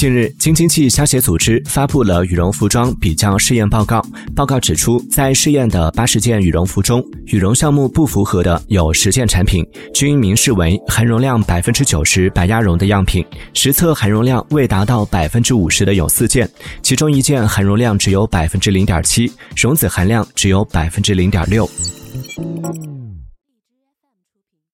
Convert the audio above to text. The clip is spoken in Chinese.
近日京津冀消协组织发布了羽绒服装比较试验报告报告指出在试验的八十件羽绒服中羽绒项目不符合的有十件产品均明示为含绒量百分之九十白鸭绒的样品实测含绒量未达到百分之五十的有四件其中一件含绒量只有百分之零点七绒子含量只有百分之零点六。